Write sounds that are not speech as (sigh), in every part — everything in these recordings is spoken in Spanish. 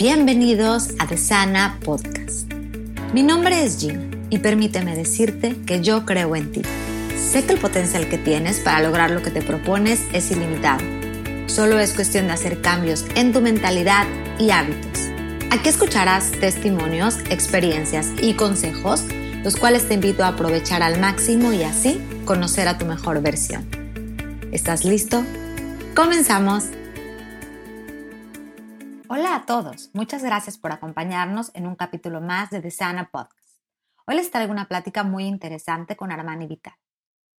Bienvenidos a The Sana Podcast. Mi nombre es Gina y permíteme decirte que yo creo en ti. Sé que el potencial que tienes para lograr lo que te propones es ilimitado. Solo es cuestión de hacer cambios en tu mentalidad y hábitos. Aquí escucharás testimonios, experiencias y consejos, los cuales te invito a aprovechar al máximo y así conocer a tu mejor versión. ¿Estás listo? ¡Comenzamos! Hola a todos, muchas gracias por acompañarnos en un capítulo más de The Sana Podcast. Hoy les traigo una plática muy interesante con Armani Vital.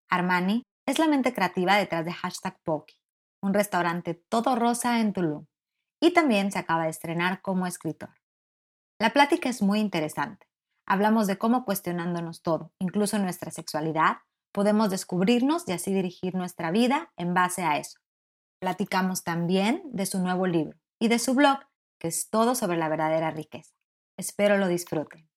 Armani es la mente creativa detrás de Hashtag Poki, un restaurante todo rosa en Tulum, y también se acaba de estrenar como escritor. La plática es muy interesante. Hablamos de cómo cuestionándonos todo, incluso nuestra sexualidad, podemos descubrirnos y así dirigir nuestra vida en base a eso. Platicamos también de su nuevo libro, y de su blog, que es todo sobre la verdadera riqueza. Espero lo disfruten.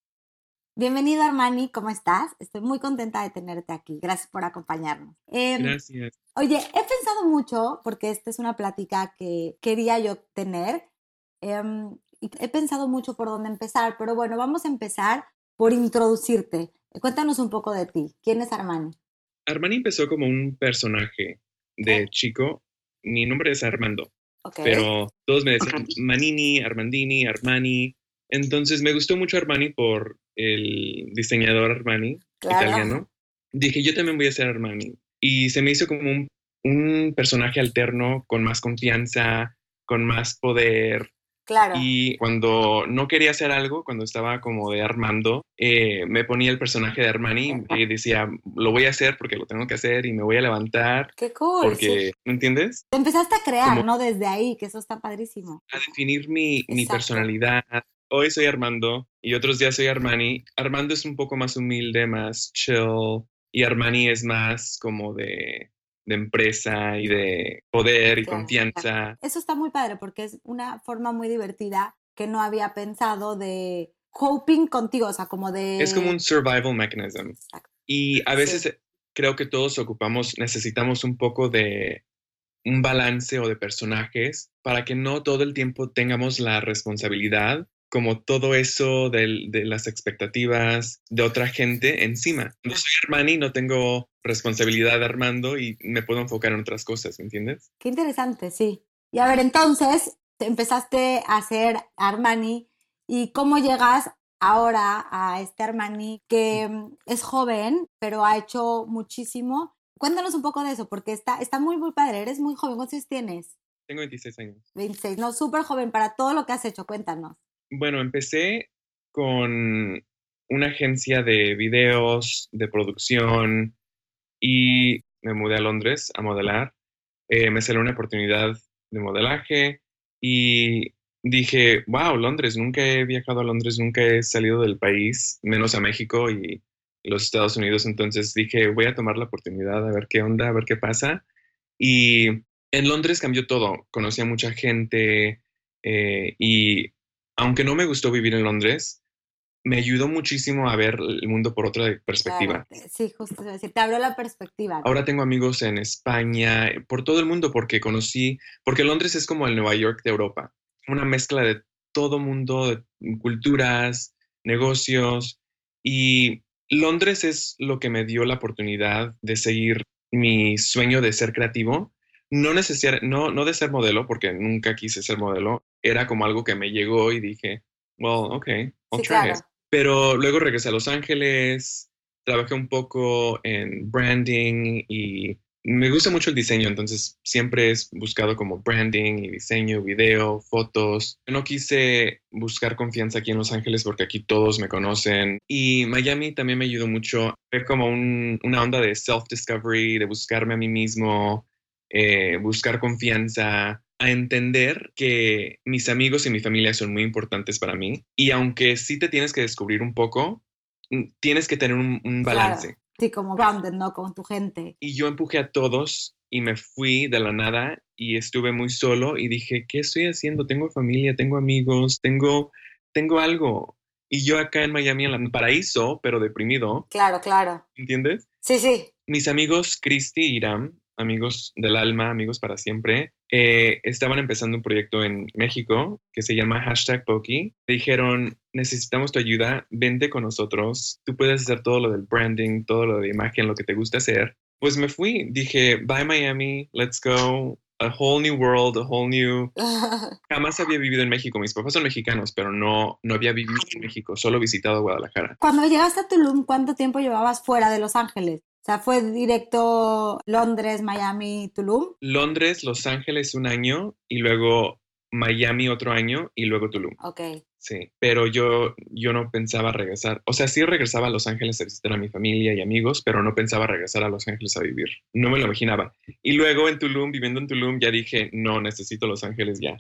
Bienvenido Armani, ¿cómo estás? Estoy muy contenta de tenerte aquí. Gracias por acompañarnos. Em, Gracias. Oye, he pensado mucho, porque esta es una plática que quería yo tener, em, y he pensado mucho por dónde empezar, pero bueno, vamos a empezar por introducirte. Cuéntanos un poco de ti. ¿Quién es Armani? Armani empezó como un personaje de chico. Mi nombre es Armando. Pero todos me decían Manini, Armandini, Armani. Entonces me gustó mucho Armani por el diseñador Armani italiano. Dije, yo también voy a ser Armani. Y se me hizo como un, un personaje alterno, con más confianza, con más poder, Claro. Y cuando no quería hacer algo, cuando estaba como de Armando, eh, me ponía el personaje de Armani y decía, lo voy a hacer porque lo tengo que hacer y me voy a levantar. Qué cool. Porque, ¿me entiendes? Te empezaste a crear, ¿no? Desde ahí, que eso está padrísimo. A definir mi, mi personalidad. Hoy soy Armando y otros días soy Armani. Armando es un poco más humilde, más chill y Armani es más como de de empresa y de poder y confianza. Eso está muy padre porque es una forma muy divertida que no había pensado de coping contigo, o sea, como de... Es como un survival mechanism. Y a veces creo que todos ocupamos, necesitamos un poco de un balance o de personajes para que no todo el tiempo tengamos la responsabilidad como todo eso de, las expectativas de otra gente encima. No soy Armani, no tengo responsabilidad de Armando y me puedo enfocar en otras cosas, ¿me entiendes? Qué interesante, sí. Y a ver, entonces, empezaste a hacer Armani y cómo llegas ahora a este Armani que mm, es joven, pero ha hecho muchísimo. Cuéntanos un poco de eso, porque está, está muy, muy padre. Eres muy joven. ¿Cuántos años tienes? Tengo 26 años. 26, no, súper joven para todo lo que has hecho. Cuéntanos. Bueno, empecé con una agencia de videos, de producción y me mudé a Londres a modelar. Eh, me salió una oportunidad de modelaje y dije, wow, Londres, nunca he viajado a Londres, nunca he salido del país, menos a México y los Estados Unidos. Entonces dije, voy a tomar la oportunidad a ver qué onda, a ver qué pasa. Y en Londres cambió todo. Conocí a mucha gente eh, y aunque no me gustó vivir en Londres, me ayudó muchísimo a ver el mundo por otra perspectiva. sí, justo decir, te abrió la perspectiva. Ahora tengo amigos en España, por todo el mundo, porque conocí, porque Londres es como el Nueva York de Europa, una mezcla de todo mundo, de culturas, negocios, y Londres es lo que me dio la oportunidad de seguir mi sueño de ser creativo, no, no, no de ser modelo, porque nunca quise ser modelo, era como algo que me llegó y dije, well, ok, I'll try it. Pero luego regresé a Los Ángeles, trabajé un poco en branding y me gusta mucho el diseño, entonces siempre he buscado como branding y diseño, video, fotos. No quise buscar confianza aquí en Los Ángeles porque aquí todos me conocen. Y Miami también me ayudó mucho. Fue como una onda de self-discovery, de buscarme a mí mismo, eh, buscar confianza, a entender que mis amigos y mi familia son muy importantes para mí y aunque sí te tienes que descubrir un poco, mm, tienes que tener un, balance. Sí, como grounded, ¿no? Con tu gente. Y yo empujé a todos y me fui de la nada y estuve muy solo y dije, ¿qué estoy haciendo? Tengo familia, tengo amigos, tengo, tengo algo. Y yo acá en Miami, en el paraíso, pero deprimido. Claro, claro. ¿Entiendes? Sí, sí. Mis amigos Cristi y Iram, amigos del alma, amigos para siempre, eh, estaban empezando un proyecto en México que se llama hashtag Poki. Dijeron, necesitamos tu ayuda, vente con nosotros, tú puedes hacer todo lo del branding, todo lo de imagen, lo que te gusta hacer. Pues me fui, dije, bye Miami, let's go, a whole new world, a whole new... (laughs) Jamás había vivido en México, mis papás son mexicanos, pero no, no había vivido en México, solo visitado Guadalajara. Cuando llegaste a Tulum, ¿cuánto tiempo llevabas fuera de Los Ángeles? O sea, fue directo Londres, Miami, Tulum. Londres, Los Ángeles un año y luego Miami otro año y luego Tulum. Ok. Sí, pero yo, yo no pensaba regresar. O sea, sí regresaba a Los Ángeles a visitar a mi familia y amigos, pero no pensaba regresar a Los Ángeles a vivir. No me lo imaginaba. Y luego en Tulum, viviendo en Tulum, ya dije, no, necesito Los Ángeles ya.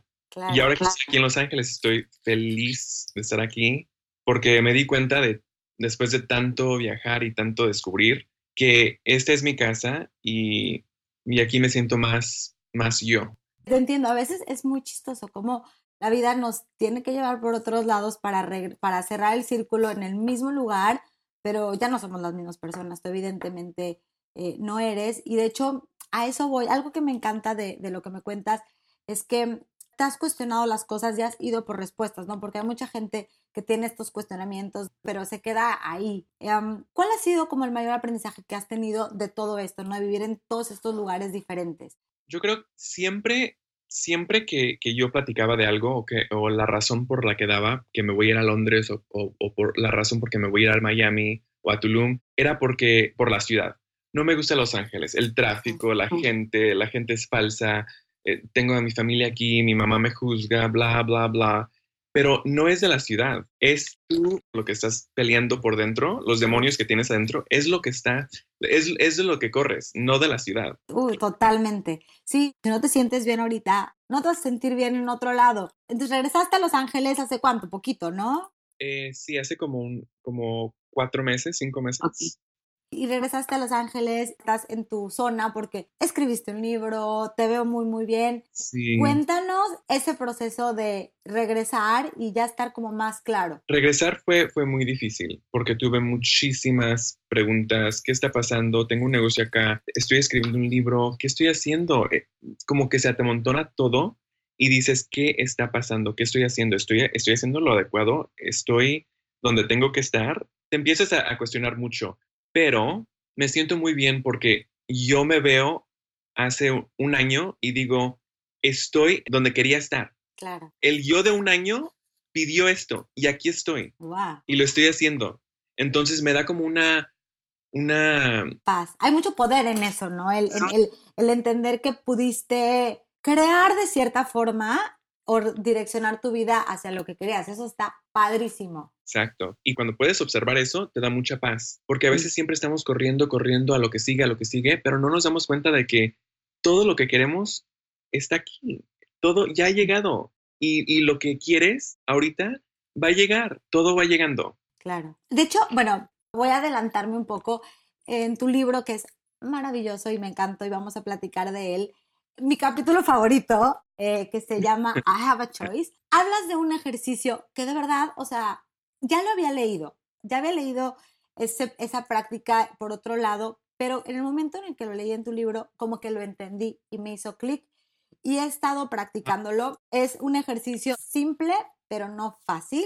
y ahora que estoy aquí en Los Ángeles, estoy feliz de estar aquí porque me di cuenta de, después de tanto viajar y tanto descubrir, que esta es mi casa y, y aquí me siento más, más yo. Te entiendo, a veces es muy chistoso como la vida nos tiene que llevar por otros lados para, para cerrar el círculo en el mismo lugar, pero ya no somos las mismas personas, tú evidentemente eh, no eres. Y de hecho, a eso voy. Algo que me encanta de, de, lo que me cuentas es que te has cuestionado las cosas y has ido por respuestas, ¿no? Porque hay mucha gente que tiene estos cuestionamientos, pero se queda ahí. Em, ¿Cuál ha sido como el mayor aprendizaje que has tenido de todo esto, ¿no? De vivir en todos estos lugares diferentes. Yo creo siempre, siempre que, que yo platicaba de algo o, que, o la razón por la que daba que me voy a ir a Londres o, o, por la razón por que me voy a ir a Miami o a Tulum, era porque por la ciudad. No me gusta Los Ángeles, el tráfico, la gente, la gente es falsa, eh, tengo a mi familia aquí, mi mamá me juzga, bla, bla, bla. Pero no es de la ciudad, es tú lo que estás peleando por dentro, los demonios que tienes adentro, es lo que está, es, es de lo que corres, no de la ciudad. Uy, totalmente. Sí, si no te sientes bien ahorita, no te vas a sentir bien en otro lado. Entonces regresaste a Los Ángeles hace cuánto, poquito, ¿no? Eh, sí, hace como, un, como cuatro meses, cinco meses y regresaste a Los Ángeles, estás en tu zona porque escribiste un libro, te veo muy, muy bien. Sí. Cuéntanos ese proceso de regresar y ya estar como más claro. Regresar fue, fue muy difícil porque tuve muchísimas preguntas. ¿Qué está pasando? Tengo un negocio acá, estoy escribiendo un libro, ¿qué estoy haciendo? Eh, como que se te amontona todo y dices, ¿qué está pasando? ¿Qué estoy haciendo? ¿Estoy, estoy haciendo lo adecuado? ¿Estoy donde tengo que estar? Te empiezas a, a cuestionar mucho pero me siento muy bien porque yo me veo hace un año y digo, estoy donde quería estar. Claro. El yo de un año pidió esto y aquí estoy. Wow. Y lo estoy haciendo. Entonces me da como una, una... Paz. Hay mucho poder en eso, ¿no? El, el, el entender que pudiste crear de cierta forma o direccionar tu vida hacia lo que querías. Eso está padrísimo. Exacto. Y cuando puedes observar eso, te da mucha paz, porque a veces siempre estamos corriendo, corriendo a lo que sigue, a lo que sigue, pero no nos damos cuenta de que todo lo que queremos está aquí. Todo ya ha llegado. Y, y lo que quieres ahorita va a llegar. Todo va llegando. Claro. De hecho, bueno, voy a adelantarme un poco en tu libro que es maravilloso y me encantó y vamos a platicar de él mi capítulo favorito, eh, que se (laughs) llama I Have a Choice, hablas de un ejercicio que de verdad, o sea, ya lo había leído, ya había leído esa práctica por otro lado, pero en el momento en el que lo leí en tu libro, como que lo entendí y me hizo clic y he estado practicándolo. Es un ejercicio simple, pero no fácil,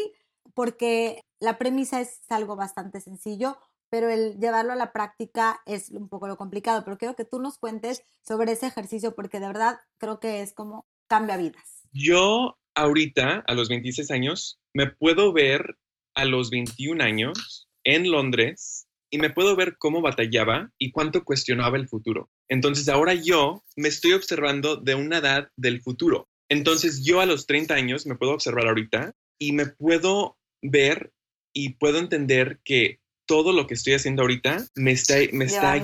porque la premisa es algo bastante sencillo pero el llevarlo a la práctica es un poco lo complicado, pero quiero que tú nos cuentes sobre ese ejercicio porque de verdad creo que es como cambia vidas. Yo ahorita, a los 26 años, me puedo ver a los 21 años en Londres y me puedo ver cómo batallaba y cuánto cuestionaba el futuro. Entonces ahora yo me estoy observando de una edad del futuro. Entonces yo a los 30 años me puedo observar ahorita y me puedo ver y puedo entender que todo lo que estoy haciendo ahorita me está, me está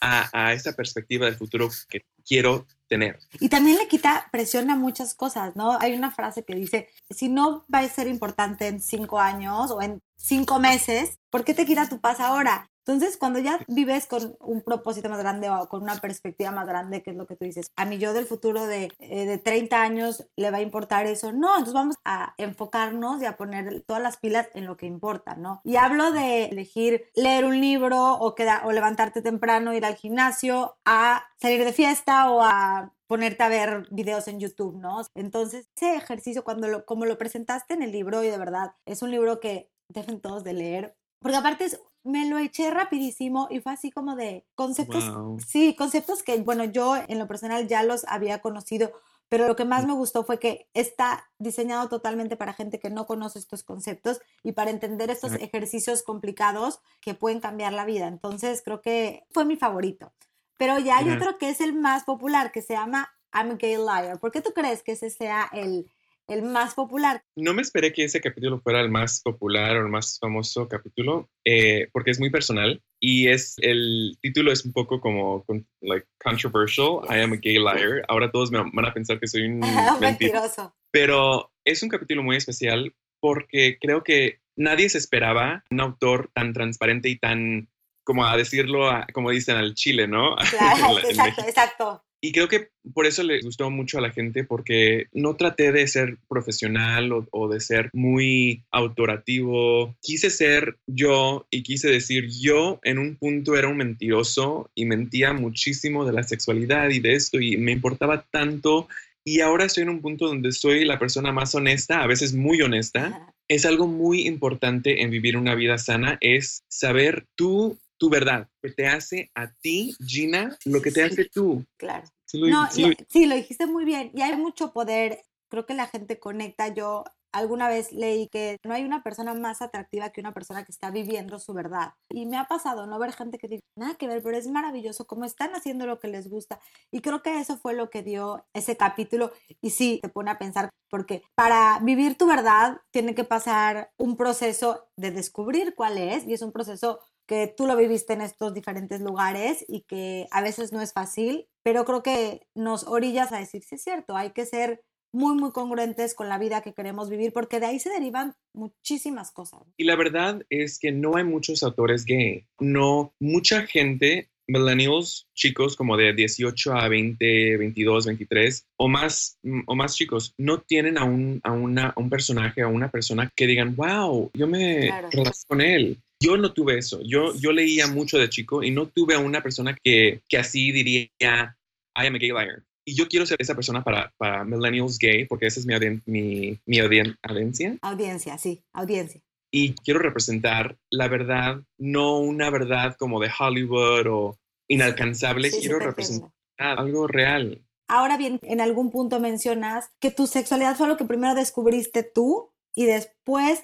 a, a esta perspectiva del futuro que quiero tener. Y también le quita presión a muchas cosas, ¿no? Hay una frase que dice, si no va a ser importante en cinco años o en cinco meses, ¿por qué te quita tu paz ahora? Entonces, cuando ya vives con un propósito más grande o con una perspectiva más grande, que es lo que tú dices, a mí yo del futuro de, eh, de 30 años le va a importar eso. No, entonces vamos a enfocarnos y a poner todas las pilas en lo que importa, ¿no? Y hablo de elegir leer un libro o, queda, o levantarte temprano, ir al gimnasio, a salir de fiesta o a ponerte a ver videos en YouTube, ¿no? Entonces, ese ejercicio, cuando lo, como lo presentaste en el libro, y de verdad, es un libro que deben todos de leer, porque aparte me lo eché rapidísimo y fue así como de conceptos, sí, conceptos que, bueno, yo en lo personal ya los había conocido, pero lo que más me gustó fue que está diseñado totalmente para gente que no conoce estos conceptos y para entender estos ejercicios complicados que pueden cambiar la vida. Entonces, creo que fue mi favorito. Pero ya hay otro que es el más popular, que se llama I'm a Gay Liar. ¿Por qué tú crees que ese sea el, el más popular. No me esperé que ese capítulo fuera el más popular o el más famoso capítulo, eh, porque es muy personal y es el título es un poco como like controversial. I am a gay liar. Ahora todos me van a pensar que soy un (laughs) mentiroso. Pero es un capítulo muy especial porque creo que nadie se esperaba un autor tan transparente y tan como a decirlo, como dicen al chile, ¿no? (laughs) Claro, exacto, exacto. Y creo que por eso le gustó mucho a la gente, porque no traté de ser profesional o, de ser muy autorativo. Quise ser yo y quise decir yo en un punto era un mentiroso y mentía muchísimo de la sexualidad y de esto y me importaba tanto. Y ahora estoy en un punto donde soy la persona más honesta, a veces muy honesta. Es algo muy importante en vivir una vida sana, es saber tú tu verdad, que te hace a ti, Gina, lo que te hace tú. Claro. Sí lo, no, sí, lo dijiste muy bien. Y hay mucho poder. Creo que la gente conecta. Yo alguna vez leí que no hay una persona más atractiva que una persona que está viviendo su verdad. Y me ha pasado no ver gente que dice nada que ver, pero es maravilloso cómo están haciendo lo que les gusta. Y creo que eso fue lo que dio ese capítulo. Y sí, te pone a pensar, porque para vivir tu verdad tiene que pasar un proceso de descubrir cuál es. Y es un proceso que tú lo viviste en estos diferentes lugares y que a veces no es fácil, pero creo que nos orillas a decir, sí es cierto, hay que ser muy, muy congruentes con la vida que queremos vivir, porque de ahí se derivan muchísimas cosas. Y la verdad es que no hay muchos autores gay. No, mucha gente, millennials, chicos como de 18 a 20, 22, 23, o más, o más chicos, no tienen a un, a una, un personaje, a una persona que digan, wow, yo me claro. con él. Yo no tuve eso. Yo, yo leía mucho de chico y no tuve a una persona que, que así diría, I am a gay liar. Y yo quiero ser esa persona para, para millennials gay, porque esa es mi, mi, mi audiencia. Audiencia, sí, audiencia. Y quiero representar la verdad, no una verdad como de Hollywood o inalcanzable. quiero representar algo real. Ahora bien, en algún punto mencionas que tu sexualidad fue lo que primero descubriste tú y después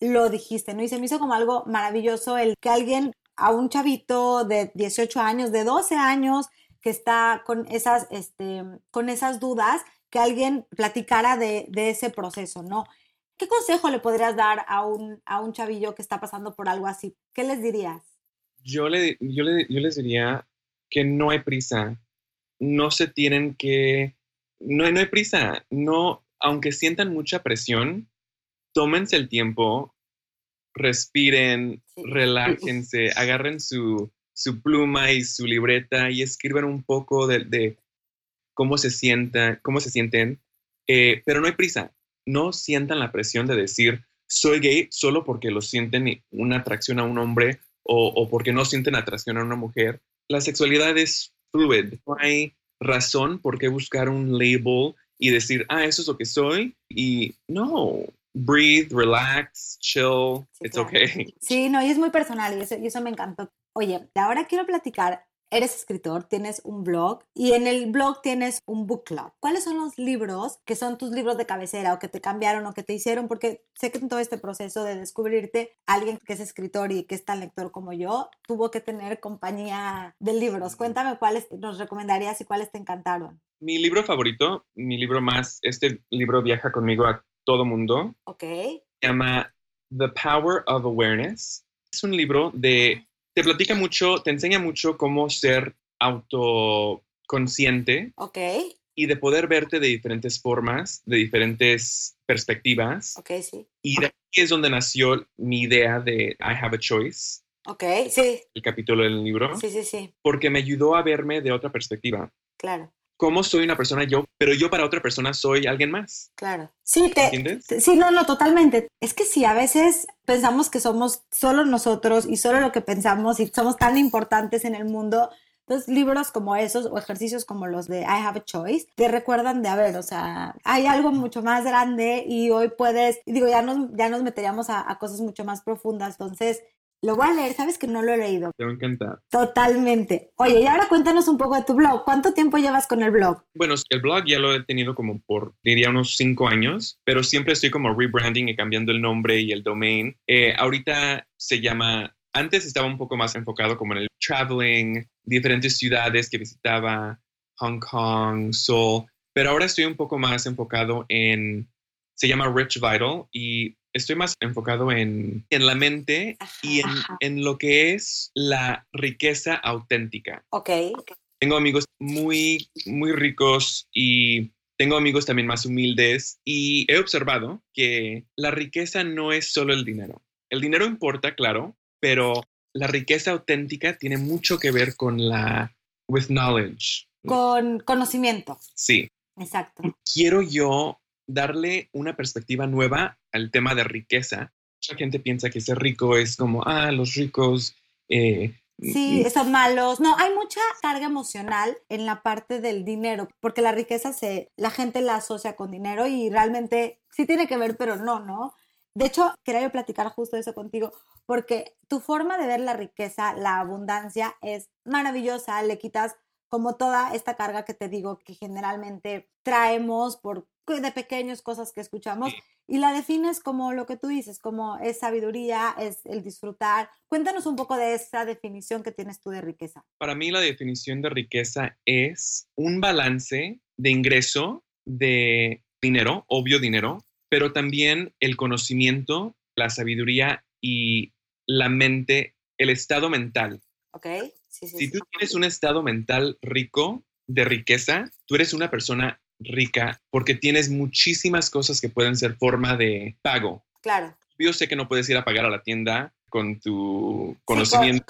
lo dijiste, ¿no? Y se me hizo como algo maravilloso el que alguien, a un chavito de 18 años, de 12 años, que está con esas, este, con esas dudas, que alguien platicara de, ese proceso, ¿no? ¿Qué consejo le podrías dar a un, a un chavillo que está pasando por algo así? ¿Qué les dirías? Yo, le, yo, le, yo les diría que no hay prisa, no se tienen que, no, no hay prisa, no, aunque sientan mucha presión, tómense el tiempo, respiren, relájense, (laughs) agarren su, su, pluma y su libreta y escriban un poco de, cómo se sientan, cómo se sienten, eh, pero no hay prisa, no sientan la presión de decir soy gay solo porque lo sienten una atracción a un hombre o, o porque no sienten atracción a una mujer. La sexualidad es fluid, no hay razón por qué buscar un label y decir, ah, eso es lo que soy. Y no, breathe, relax, chill, it's okay. Sí, no, y es muy personal y eso, y eso me encantó. Oye, ahora quiero platicar. Eres escritor, tienes un blog y en el blog tienes un book club. ¿Cuáles son los libros que son tus libros de cabecera o que te cambiaron o que te hicieron? Porque sé que en todo este proceso de descubrirte, alguien que es escritor y que es tan lector como yo, tuvo que tener compañía de libros. Cuéntame cuáles nos recomendarías y cuáles te encantaron. Mi libro favorito, mi libro más, este libro viaja conmigo a todo mundo. Ok. Se llama The Power of Awareness. Es un libro de, te platica mucho, te enseña mucho cómo ser autoconsciente. Ok. Y de poder verte de diferentes formas, de diferentes perspectivas. Ok, sí. Y de aquí es donde nació mi idea de I Have a Choice. Ok, sí. El capítulo del libro. Sí, sí, sí. Porque me ayudó a verme de otra perspectiva. Claro cómo soy una persona yo, pero yo para otra persona soy alguien más. Claro. Sí, te, ¿entiendes? sí, no, no, totalmente. Es que sí, a veces pensamos que somos solo nosotros y solo lo que pensamos y somos tan importantes en el mundo, Entonces, libros como esos o ejercicios como los de I Have a Choice te recuerdan de, a ver, o sea, hay algo mucho más grande y hoy puedes, digo, ya nos, ya nos meteríamos a, a cosas mucho más profundas. Entonces, lo voy a leer, sabes que no lo he leído. Te va a encantar. Totalmente. Oye, y ahora cuéntanos un poco de tu blog. ¿Cuánto tiempo llevas con el blog? Bueno, el blog ya lo he tenido como por, diría, unos cinco años, pero siempre estoy como rebranding y cambiando el nombre y el domain. Eh, ahorita se llama, antes estaba un poco más enfocado como en el traveling, diferentes ciudades que visitaba, Hong Kong, Seoul, pero ahora estoy un poco más enfocado en, se llama Rich Vital y estoy más enfocado en, en la mente y en, en, lo que es la riqueza auténtica. Ok. Tengo amigos muy, muy ricos y tengo amigos también más humildes y he observado que la riqueza no es solo el dinero. El dinero importa, claro, pero la riqueza auténtica tiene mucho que ver con la, with knowledge. Con conocimiento. Sí. Exacto. Quiero yo darle una perspectiva nueva al tema de riqueza. Mucha gente piensa que ser rico es como, ah, los ricos. Eh, sí, son malos. No, hay mucha carga emocional en la parte del dinero, porque la riqueza se, la gente la asocia con dinero y realmente sí tiene que ver, pero no, ¿no? De hecho, quería platicar justo eso contigo, porque tu forma de ver la riqueza, la abundancia es maravillosa, le quitas como toda esta carga que te digo que generalmente traemos por de pequeños cosas que escuchamos y la defines como lo que tú dices, como es sabiduría, es el disfrutar. Cuéntanos un poco de esa definición que tienes tú de riqueza. Para mí la definición de riqueza es un balance de ingreso de dinero, obvio dinero, pero también el conocimiento, la sabiduría y la mente, el estado mental. Ok. Sí, sí, si tú tienes un estado mental rico de riqueza, tú eres una persona rica porque tienes muchísimas cosas que pueden ser forma de pago. Claro. Yo sé que no puedes ir a pagar a la tienda con tu conocimiento.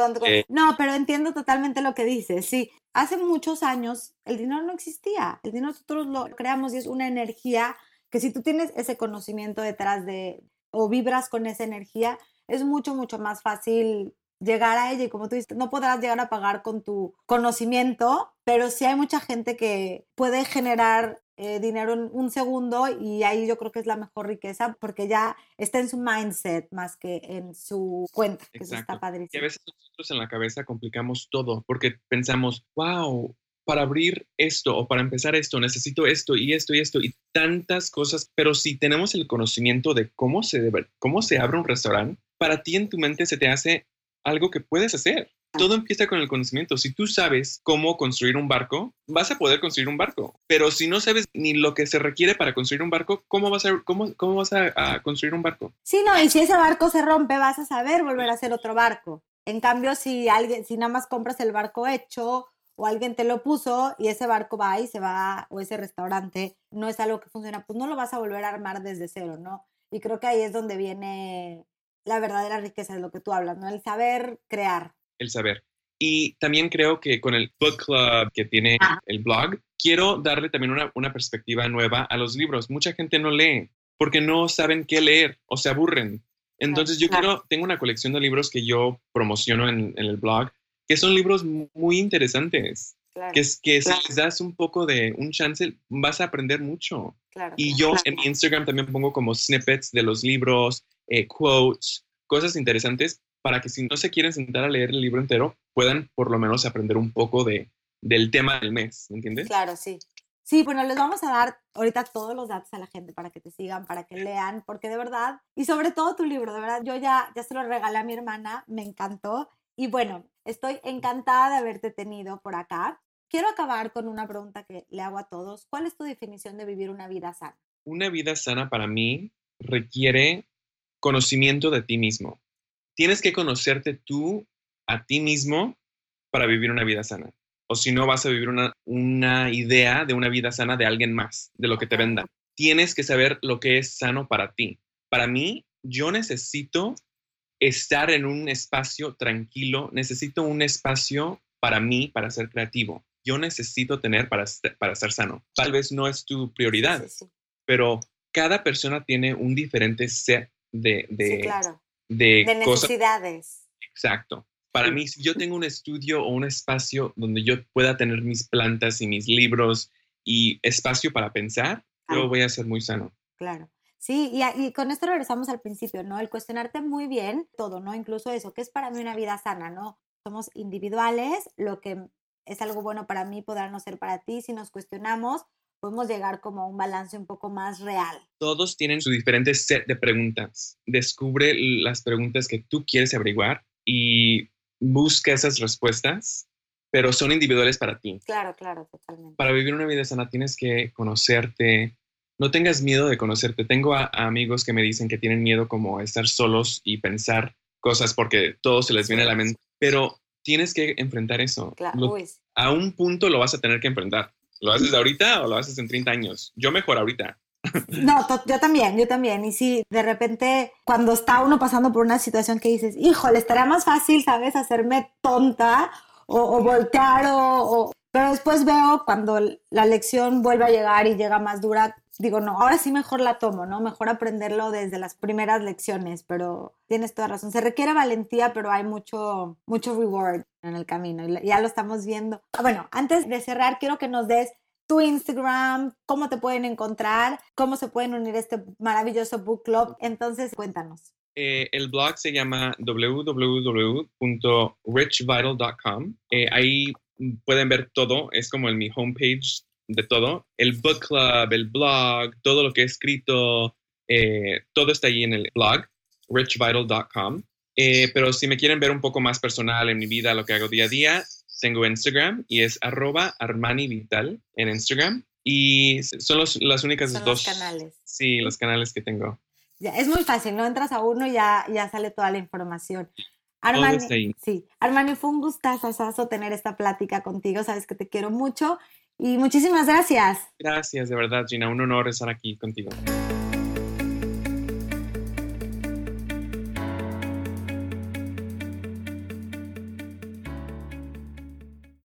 no, pero entiendo totalmente lo que dices. Sí, hace muchos años el dinero no existía. El dinero nosotros lo creamos y es una energía que si tú tienes ese conocimiento detrás de o vibras con esa energía, es mucho, mucho más fácil llegar a ella y como tú dices, no podrás llegar a pagar con tu conocimiento, pero sí hay mucha gente que puede generar eh, dinero en un segundo y ahí yo creo que es la mejor riqueza porque ya está en su mindset más que en su cuenta, que eso está padrísimo. Y a veces nosotros en la cabeza complicamos todo porque pensamos, wow, para abrir esto o para empezar esto necesito esto y esto y esto y tantas cosas, pero si tenemos el conocimiento de cómo se, debe, cómo se abre un restaurante, para ti en tu mente se te hace algo que puedes hacer. Todo empieza con el conocimiento. Si tú sabes cómo construir un barco, vas a poder construir un barco. Pero si no sabes ni lo que se requiere para construir un barco, ¿cómo vas a, cómo, cómo vas a, construir un barco? Sí, no, y si ese barco se rompe, vas a saber volver a hacer otro barco. En cambio, si alguien, si nada más compras el barco hecho o alguien te lo puso y ese barco va y se va, o ese restaurante no es algo que funciona, pues no lo vas a volver a armar desde cero, ¿no? Y creo que ahí es donde viene la verdadera riqueza de lo que tú hablas, ¿no? El saber crear. El saber. Y también creo que con el book club que tiene el blog, quiero darle también una, una, perspectiva nueva a los libros. Mucha gente no lee porque no saben qué leer o se aburren. Entonces yo quiero, tengo una colección de libros que yo promociono en, en el blog, que son libros muy interesantes. Que, es, que si les das un poco de un chance, vas a aprender mucho. y yo en Instagram también pongo como snippets de los libros, eh, quotes, cosas interesantes para que si no se quieren sentar a leer el libro entero, puedan por lo menos aprender un poco de, del tema del mes, ¿entiendes? Claro, sí. Sí, bueno, les vamos a dar ahorita todos los datos a la gente para que te sigan, para que lean, porque de verdad, y sobre todo tu libro, de verdad, yo ya, ya se lo regalé a mi hermana, me encantó. Y bueno, estoy encantada de haberte tenido por acá. Quiero acabar con una pregunta que le hago a todos. ¿Cuál es tu definición de vivir una vida sana? Una vida sana para mí requiere conocimiento de ti mismo. Tienes que conocerte tú a ti mismo para vivir una vida sana. O si no, vas a vivir una, una idea de una vida sana de alguien más, de lo que te venda. Tienes que saber lo que es sano para ti. Para mí, yo necesito estar en un espacio tranquilo, necesito un espacio para mí, para ser creativo. Yo necesito tener para, para ser sano. Tal vez no es tu prioridad, pero cada persona tiene un diferente set de, de, de, necesidades. Exacto. Para mí, si yo tengo un estudio o un espacio donde yo pueda tener mis plantas y mis libros y espacio para pensar, yo voy a ser muy sano. Claro. Sí, y, y, con esto regresamos al principio, ¿no? El cuestionarte muy bien todo, ¿no? Incluso eso, ¿qué es para mí una vida sana, ¿no? Somos individuales, lo que es algo bueno para mí podrá no ser para ti. Si nos cuestionamos, podemos llegar como a un balance un poco más real. Todos tienen su diferente set de preguntas. Descubre las preguntas que tú quieres averiguar y busca esas respuestas, pero son individuales para ti. Claro, claro, totalmente. Para vivir una vida sana tienes que conocerte. No tengas miedo de conocerte. Tengo amigos que me dicen que tienen miedo como estar solos y pensar cosas porque todo se les viene a la mente, pero tienes que enfrentar eso. Claro, a un punto lo vas a tener que enfrentar. ¿Lo haces ahorita o lo haces en 30 años? Yo mejor ahorita. No, yo también, yo también. Y sí, de repente, cuando está uno pasando por una situación que dices, híjole, estaría más fácil, ¿sabes? Hacerme tonta o, voltear o, Pero después veo cuando la lección vuelve a llegar y llega más dura, digo, no, ahora sí mejor la tomo, ¿no? Mejor aprenderlo desde las primeras lecciones, pero tienes toda razón. Se requiere valentía, pero hay mucho, mucho reward en el camino ya lo estamos viendo. Ah, bueno, antes de cerrar, quiero que nos des tu Instagram, cómo te pueden encontrar, cómo se pueden unir a este maravilloso book club. Entonces, cuéntanos. Eh, el blog se llama www.richvital.com. Eh, ahí pueden ver todo, es como en mi homepage de todo. El book club, el blog, todo lo que he escrito, eh, todo está ahí en el blog, richvital.com. Eh, pero si me quieren ver un poco más personal en mi vida, lo que hago día a día, tengo Instagram y es arroba Armani Vital en Instagram. Y son las únicas son dos. canales. Sí, los canales que tengo. Ya, es muy fácil, ¿no? Entras a uno y ya, ya sale toda la información. Armani, sí. Armani, fue un gustazo tener esta plática contigo. Sabes que te quiero mucho y muchísimas gracias. Gracias, de verdad, Gina. Un honor estar aquí contigo.